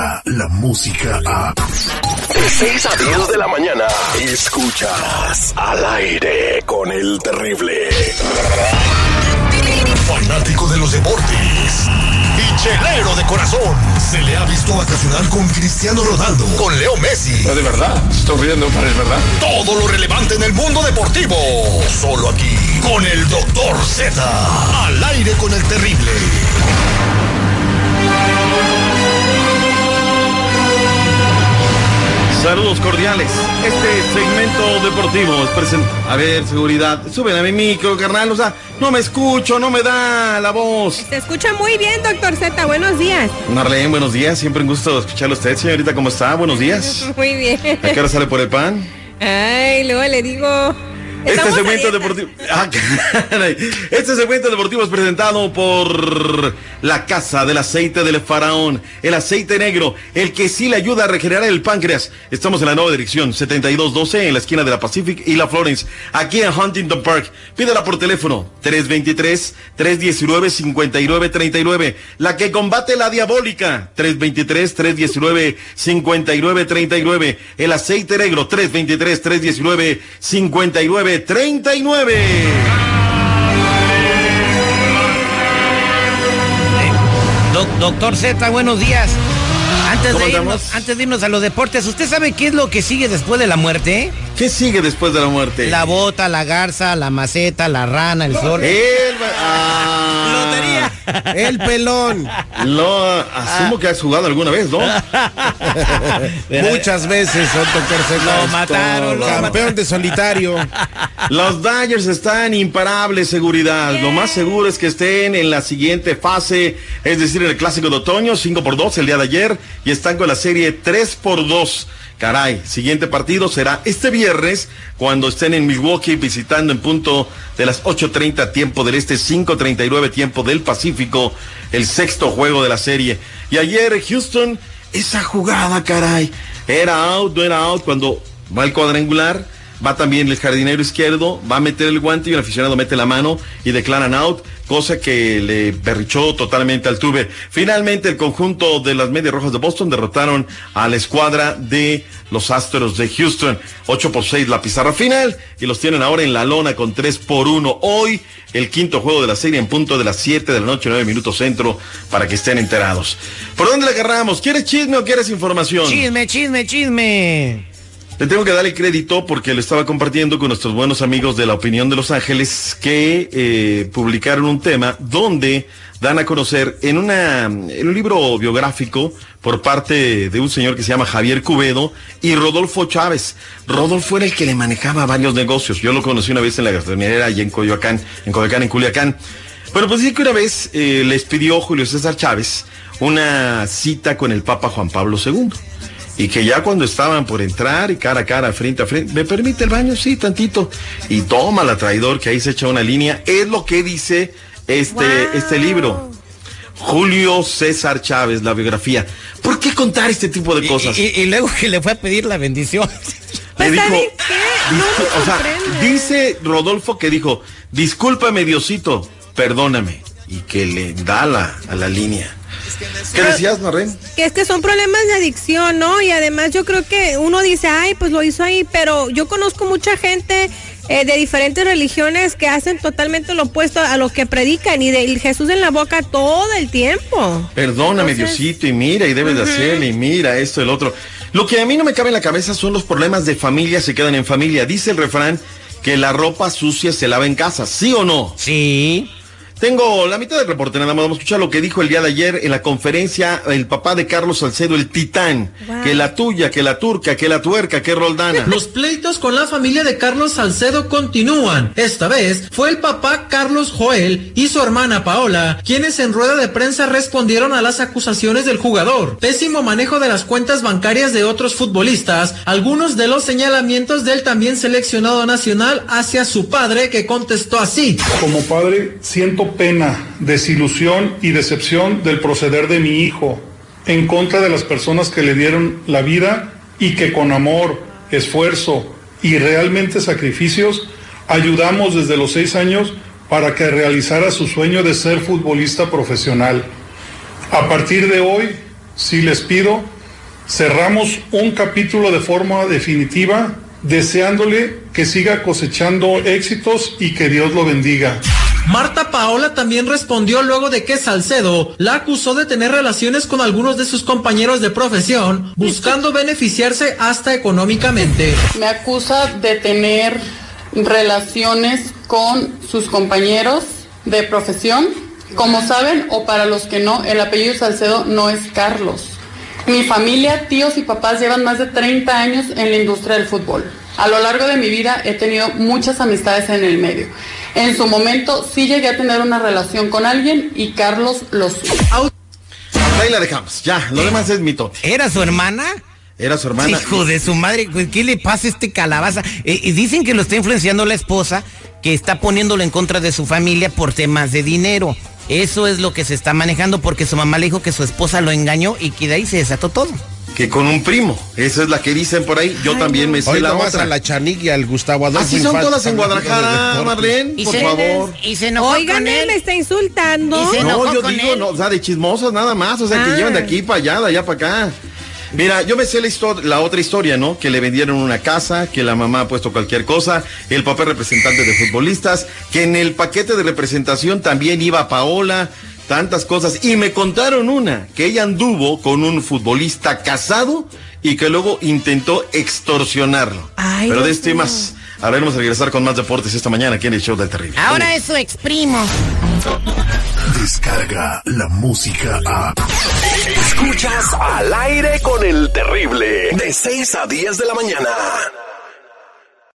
llega la música a... De 6 a 10 de la mañana, escuchas al aire con el terrible. Fanático de los deportes y chelero de corazón. Se le ha visto vacacionar con Cristiano Ronaldo, con Leo Messi. de verdad, estoy riendo, es verdad. Todo lo relevante en el mundo deportivo. Solo aquí, con el Doctor Z. Al aire con el terrible. Saludos cordiales. Este segmento deportivo es presentado. A ver, seguridad. Suben a mi micro, carnal. O sea, no me escucho, no me da la voz. Se escucha muy bien, doctor Z. Buenos días. Marlene, buenos días. Siempre un gusto escucharlo a usted, señorita. ¿Cómo está? Buenos días. Muy bien. ¿A qué hora sale por el pan? Ay, luego le digo. Este segmento deportivo. Ah. Este segmento deportivo es presentado por la Casa del Aceite del Faraón. El aceite negro, el que sí le ayuda a regenerar el páncreas. Estamos en la nueva dirección, 7212, en la esquina de la Pacific y la Florence, aquí en Huntington Park. Pídela por teléfono, 323-319-5939. La que combate la diabólica, 323-319-5939. El aceite negro, 323-319-5939. Doc- doctor Z, buenos días. Antes ¿Cómo de, irnos, antes de irnos a los deportes, ¿usted sabe qué es lo que sigue después de la muerte? ¿Qué sigue después de la muerte? La bota, la garza, la maceta, la rana, el sol. El, ah, Lotería. El pelón. Lo asumo que has jugado alguna vez, ¿no? Muchas veces, Z. Lo mataron, lo Campeón de solitario. Los Dodgers están imparables, seguridad. Lo más seguro es que estén en la siguiente fase, es decir, en el clásico de otoño, 5 por 2 el día de ayer, y están con la serie 3 por 2. Caray, siguiente partido será este viernes cuando estén en Milwaukee visitando en punto de las 8.30 tiempo del este, 5.39 tiempo del Pacífico, el sexto juego de la serie. Y ayer Houston, esa jugada, caray, era out, no era out, cuando va el cuadrangular, va también el jardinero izquierdo, va a meter el guante y el aficionado mete la mano y declaran out, cosa que le berrichó totalmente al Tuve. Finalmente el conjunto de las Medias Rojas de Boston derrotaron a la escuadra de los Astros de Houston. 8 por 6 la pizarra final y los tienen ahora en la lona con 3 por 1. Hoy el quinto juego de la serie en punto de las 7 de la noche, 9 minutos centro, para que estén enterados. ¿Por dónde le agarramos? ¿Quieres chisme o quieres información? Chisme, chisme, chisme. Le tengo que darle crédito porque lo estaba compartiendo con nuestros buenos amigos de la opinión de Los Ángeles que eh, publicaron un tema donde dan a conocer en, un libro biográfico por parte de un señor que se llama Javier Cubedo y Rodolfo Chávez. Rodolfo era el que le manejaba varios negocios. Yo lo conocí una vez en la gastronomía allá en Coyoacán, en Coyoacán, en Culiacán. Bueno, pues dice que una vez eh, les pidió Julio César Chávez una cita con el Papa Juan Pablo II y que ya cuando estaban por entrar y cara a cara, frente a frente, ¿me permite el baño? Sí, tantito. Y toma la traidor que ahí se echa una línea. Es lo que dice este, Wow. este libro. Julio César Chávez, la biografía. ¿Por qué contar este tipo de cosas? y- y luego que le fue a pedir la bendición. Pues, Le dijo, ¿saben qué? No "Discul- me o sea, sorprende". dice Rodolfo que dijo, discúlpame Diosito, perdóname. Y que le da la, a la línea. ¿Qué decías, Norén? Que es que son problemas de adicción, ¿no? Y además yo creo que uno dice, ay, pues lo hizo ahí, pero yo conozco mucha gente eh, de diferentes religiones que hacen totalmente lo opuesto a lo que predican y de Jesús en la boca todo el tiempo. Perdóname, Entonces- Diosito, y mira, y debes de hacerle, y mira, esto, el otro. Lo que a mí no me cabe en la cabeza son los problemas de familia se quedan en familia. Dice el refrán que la ropa sucia se lava en casa, ¿sí o no? Sí. Tengo la mitad del reporte, nada más vamos a escuchar lo que dijo el día de ayer en la conferencia el papá de Carlos Salcedo, el titán. Wow. Que la tuya, que la turca, que la tuerca, que Roldana. Los pleitos con la familia de Carlos Salcedo continúan. Esta vez fue el papá Carlos Joel y su hermana Paola quienes en rueda de prensa respondieron a las acusaciones del jugador. Pésimo manejo de las cuentas bancarias de otros futbolistas, algunos de los señalamientos del también seleccionado nacional hacia su padre que contestó así. Como padre siento pena, desilusión y decepción del proceder de mi hijo en contra de las personas que le dieron la vida y que con amor, esfuerzo y realmente sacrificios ayudamos desde los seis años para que realizara su sueño de ser futbolista profesional. A partir de hoy sí les pido, cerramos un capítulo de forma definitiva, deseándole que siga cosechando éxitos y que Dios lo bendiga. Marta Paola también respondió luego de que Salcedo la acusó de tener relaciones con algunos de sus compañeros de profesión, buscando beneficiarse hasta económicamente. Me acusa de tener relaciones con sus compañeros de profesión. Como saben, o para los que no, el apellido Salcedo no es Carlos. Mi familia, tíos y papás llevan más de 30 años en la industria del fútbol. A lo largo de mi vida he tenido muchas amistades en el medio. En su momento sí llegué a tener una relación con alguien y Carlos lo supo. Ahí la dejamos. Ya, lo demás es mito. ¿Era su hermana? Era su hermana. Hijo de su madre, pues, ¿qué le pasa a este calabaza? Eh, y dicen que lo está influenciando la esposa, que está poniéndolo en contra de su familia por temas de dinero. Eso es lo que se está manejando porque su mamá le dijo que su esposa lo engañó y que de ahí se desató todo. Que con un primo. Esa es la que dicen por ahí. Yo también me sé Hoy la otra. a la Chanik y al Gustavo Adolfo Así son Infante todas en Guadalajara. Marlene, por se, favor. y se enojó Oigan, con él él. me está insultando. Y se No, yo con digo, él. no, o sea, de chismosas nada más, o sea, que Ah. llevan de aquí para allá, de allá para acá. Mira, yo me sé la, la otra historia, ¿no? Que le vendieron una casa, que la mamá ha puesto cualquier cosa, el papá es representante de futbolistas, que en el paquete de representación también iba Paola, tantas cosas. Y me contaron una, que ella anduvo con un futbolista casado y que luego intentó extorsionarlo. Ay, Pero de este y más, haremos regresar con más deportes esta mañana aquí en el show del terrible. Ahora es su ex primo. Descarga la música a. Escuchas al aire con el terrible. De 6 a 10 de la mañana.